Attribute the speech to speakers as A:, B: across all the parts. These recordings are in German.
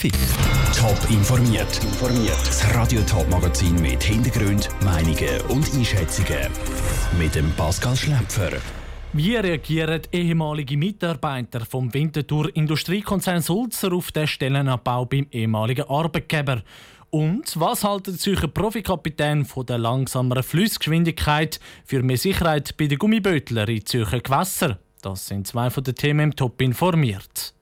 A: Top informiert. Das Radio Top Magazin mit Hintergrund, Meinungen und Einschätzungen mit dem Pascal Schläpfer.
B: Wie reagieren ehemalige Mitarbeiter vom Winterthur Industriekonzern Sulzer auf den Stellenabbau beim ehemaligen Arbeitgeber? Und was halten sich ein Profikapitän von der langsameren Flussgeschwindigkeit für mehr Sicherheit bei den Gummibötler in Zürcher Gewässern? Das sind zwei von den Themen im Top informiert.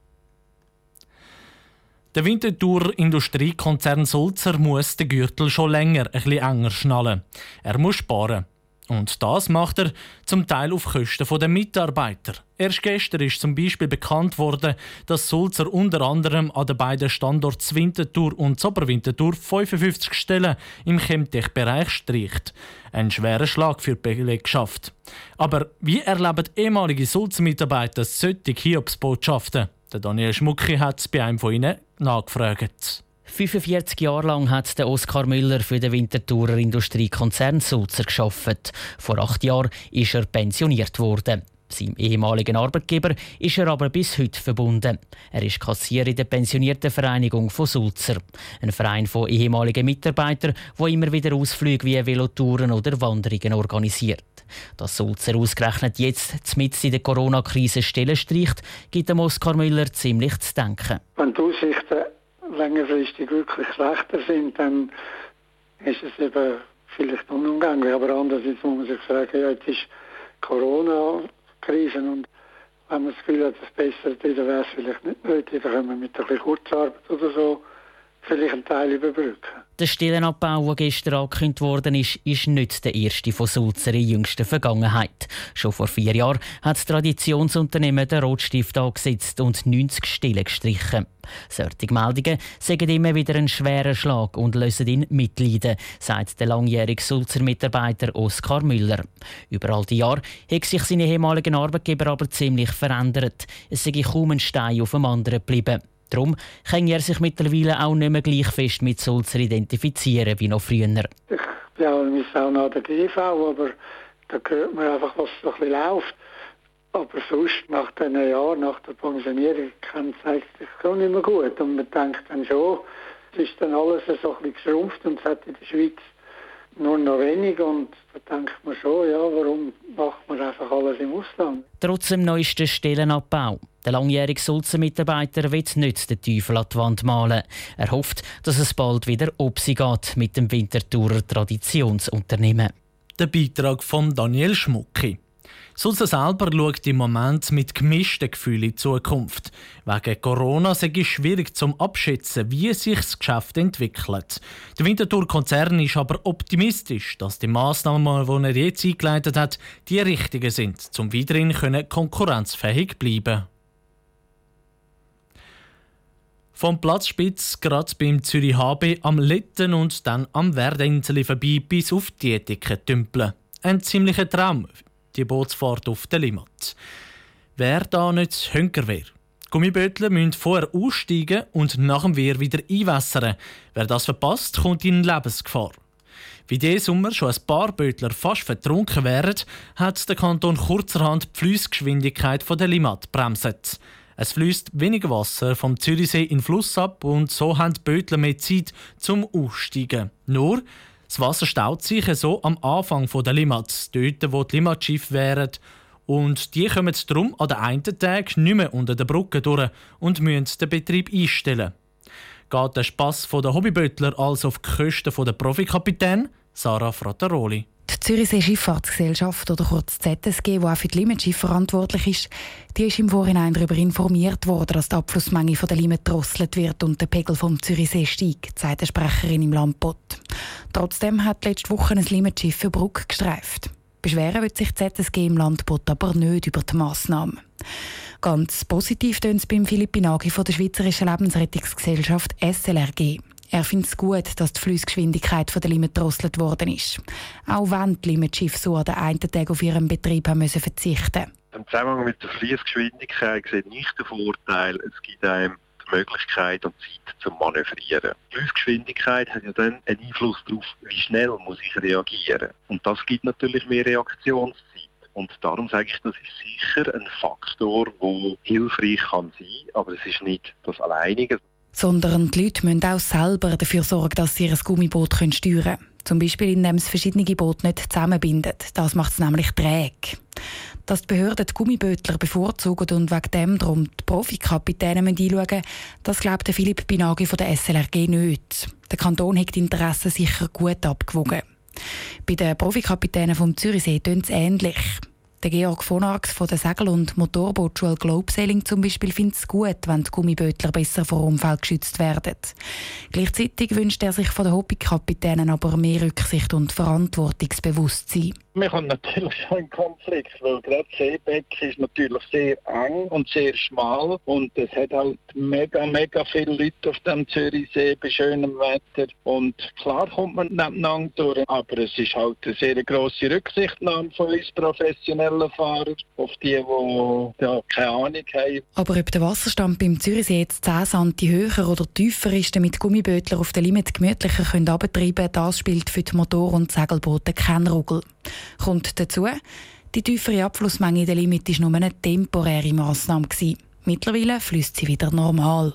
B: Der Winterthur Industriekonzern Sulzer muss den Gürtel schon länger ein bisschen enger schnallen. Er muss sparen. Und das macht er zum Teil auf Kosten der Mitarbeiter. Erst gestern ist zum Beispiel bekannt worden, dass Sulzer unter anderem an den beiden Standorten Winterthur und Zoberwinterthur 55 Stellen im Chemtech-Bereich streicht. Ein schwerer Schlag für die Belegschaft. Aber wie erleben ehemalige Sulzer-Mitarbeiter solche Hiobsbotschaften? Der Daniel Schmucki hat bei einem von ihnen nachgefragt.
C: 45 Jahre lang hat der Oskar Müller für den Winterthurer Industriekonzern Sulzer geschafft. Vor acht Jahren ist er pensioniert worden. Seinem ehemaligen Arbeitgeber ist er aber bis heute verbunden. Er ist Kassier in der pensionierten Vereinigung von Sulzer. Ein Verein von ehemaligen Mitarbeitern, wo immer wieder Ausflüge wie Velotouren oder Wanderungen organisiert. Dass Sulzer ausgerechnet jetzt mit in der Corona-Krise Stellen streicht, gibt dem Oskar Müller ziemlich zu denken.
D: Wenn die Aussichten längerfristig wirklich schlechter sind, dann ist es eben vielleicht unumgänglich. Aber andererseits muss man sich sagen, ja, jetzt ist Corona-Krise und wenn man das Gefühl hat, dass es besser ist, wäre es vielleicht nicht nötig, dann können wir mit ein bisschen Kurzarbeit oder so vielleicht einen Teil überbrücken.
C: Der Stellenabbau, der gestern angekündigt worden ist, ist nicht der erste von Sulzer in jüngster Vergangenheit. Schon vor vier Jahren hat das Traditionsunternehmen den Rotstift angesetzt und 90 Stellen gestrichen. Solche Meldungen sagen immer wieder einen schweren Schlag und lösen ihn mitleiden, sagt der langjährige Sulzer Mitarbeiter Oskar Müller. Über all die Jahre hat sich seine ehemaligen Arbeitgeber aber ziemlich verändert. Es sei kaum ein Stein auf dem anderen geblieben. Darum kann er sich mittlerweile auch nicht mehr gleich fest mit Sulzer identifizieren wie noch früher.
D: Ich bin auch in Sauna der GV, aber da hört man einfach, was so ein läuft. Aber sonst, nach diesen Jahren, nach der Pensionierung, zeigt sich schon nicht mehr gut. Und man denkt dann schon, es ist dann alles so ein bisschen geschrumpft und es hat in der Schweiz nur noch wenig und da denkt man schon, ja, warum macht man einfach alles im Ausland?
C: Trotz dem neuesten Stellenabbau. Der langjährige Sulzer-Mitarbeiter will nicht den Teufel an die Wand malen. Er hofft, dass es bald wieder ob sie geht mit dem Winterthurer Traditionsunternehmen.
B: Der Beitrag von Daniel Schmucki. Sulzer selber schaut im Moment mit gemischten Gefühlen in die Zukunft. Wegen Corona sei es schwierig zum Abschätzen, wie sich das Geschäft entwickelt. Der Winterthur-Konzern ist aber optimistisch, dass die Massnahmen, die er jetzt eingeleitet hat, die richtigen sind, um weiterhin konkurrenzfähig bleiben Vom Platzspitz gerade beim Zürich HB am Litten und dann am Werdenseli vorbei bis auf die Ethike tümpeln. Ein ziemlicher Traum die Bootsfahrt auf der Limmat. Wer da nicht Hünker wäre. Gummibötler müssen vorher aussteigen und nach dem Wehr wieder einwässern. Wer das verpasst, kommt in Lebensgefahr. Wie diesen Sommer schon ein paar Bötler fast vertrunken wären, hat der Kanton kurzerhand die Flussgeschwindigkeit der Limmat bremset. Es fließt weniger Wasser vom Zürichsee in den Fluss ab und so haben die Bötler mehr Zeit zum Aussteigen. Nur, das Wasser staut sich so am Anfang der Limats, dort wo die Limatschiffe wären. Und die kommen darum an den einen Tag nicht mehr unter der Brücke durch und müssen den Betrieb einstellen. Geht der Spass der Hobbybötler also auf die Kosten der Profikapitän? Sarah Frattaroli.
E: Die Zürichsee Schifffahrtsgesellschaft oder kurz ZSG, die auch für die Limetschiffe verantwortlich ist, die ist im Vorhinein darüber informiert worden, dass die Abflussmenge von der Limit drosselt wird und der Pegel vom Zürichsee steigt, sagt eine Sprecherin im Landbot. Trotzdem hat letzte Woche ein Limettschiff für Brücke gestreift. Beschweren wird sich die ZSG im Landbot aber nicht über die Massnahmen. Ganz positiv tönt es beim Philipp Binagi von der Schweizerischen Lebensrettungsgesellschaft SLRG. Er findet es gut, dass die Flussgeschwindigkeit der Limit drosselt worden ist. Auch wenn die Limetschiffe so an den einen Tag auf ihren Betrieb haben müssen verzichten
F: Im Zusammenhang mit der Fließgeschwindigkeit sieht nicht den Vorteil, es gibt einem die Möglichkeit und Zeit zum Manövrieren. Die Fließgeschwindigkeit hat ja dann einen Einfluss darauf, wie schnell muss ich reagieren. Und das gibt natürlich mehr Reaktionszeit. Und darum sage ich, das ist sicher ein Faktor, der hilfreich kann sein, aber es ist nicht das Alleinige.
E: Sondern die Leute müssen auch selber dafür sorgen, dass sie ihr Gummiboot steuern können. Zum Beispiel, indem es verschiedene Boote nicht zusammenbindet. Das macht es nämlich träge. Dass die Behörden die Gummibötler bevorzugen und wegen dem darum die Profikapitäne einschauen müssen, das glaubt Philipp Binagi von der SLRG nicht. Der Kanton hat die Interessen sicher gut abgewogen. Bei den Profikapitänen vom Zürichsee tönt es ähnlich. Der Georg von Arx von der Segel- und Motorbootschule Globesailing zum Beispiel findet es gut, wenn die Gummibötler besser vor Unfall geschützt werden. Gleichzeitig wünscht er sich von den Hobbykapitänen aber mehr Rücksicht und Verantwortungsbewusstsein.
G: Wir haben natürlich schon einen Konflikt, weil gerade Seebeck ist natürlich sehr eng und sehr schmal und es hat halt mega, mega viele Leute auf dem Zürichsee bei schönem Wetter und klar kommt man nebeneinander durch, aber es ist halt eine sehr grosse Rücksichtnahme von uns professionellen Fahrern auf die, die ja, keine Ahnung haben.
E: Aber ob der Wasserstand beim Zürichsee jetzt 10 cm höher oder tiefer ist, damit Gummibötler auf der Limit gemütlicher können abtreiben, das spielt für die Motor- und Segelboote keinen Ruggel. Kommt dazu, die tiefere Abflussmenge in der Limit war nur eine temporäre Massnahme. Mittlerweile fließt sie wieder normal.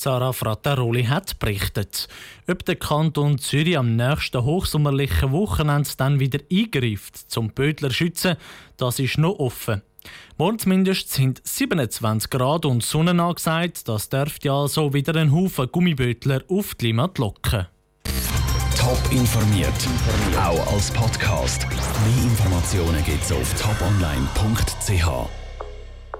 B: Sarah Frattaroli hat berichtet. Ob der Kanton Zürich am nächsten hochsommerlichen Wochenende dann wieder eingreift, zum Bödler schützen, das ist noch offen. Morgen zumindest sind 27 Grad und Sonne angesagt. Das dürfte also wieder einen Haufen Gummibötler auf die Limit locken.
A: Top informiert, auch als Podcast. Mehr Informationen gibt es auf toponline.ch.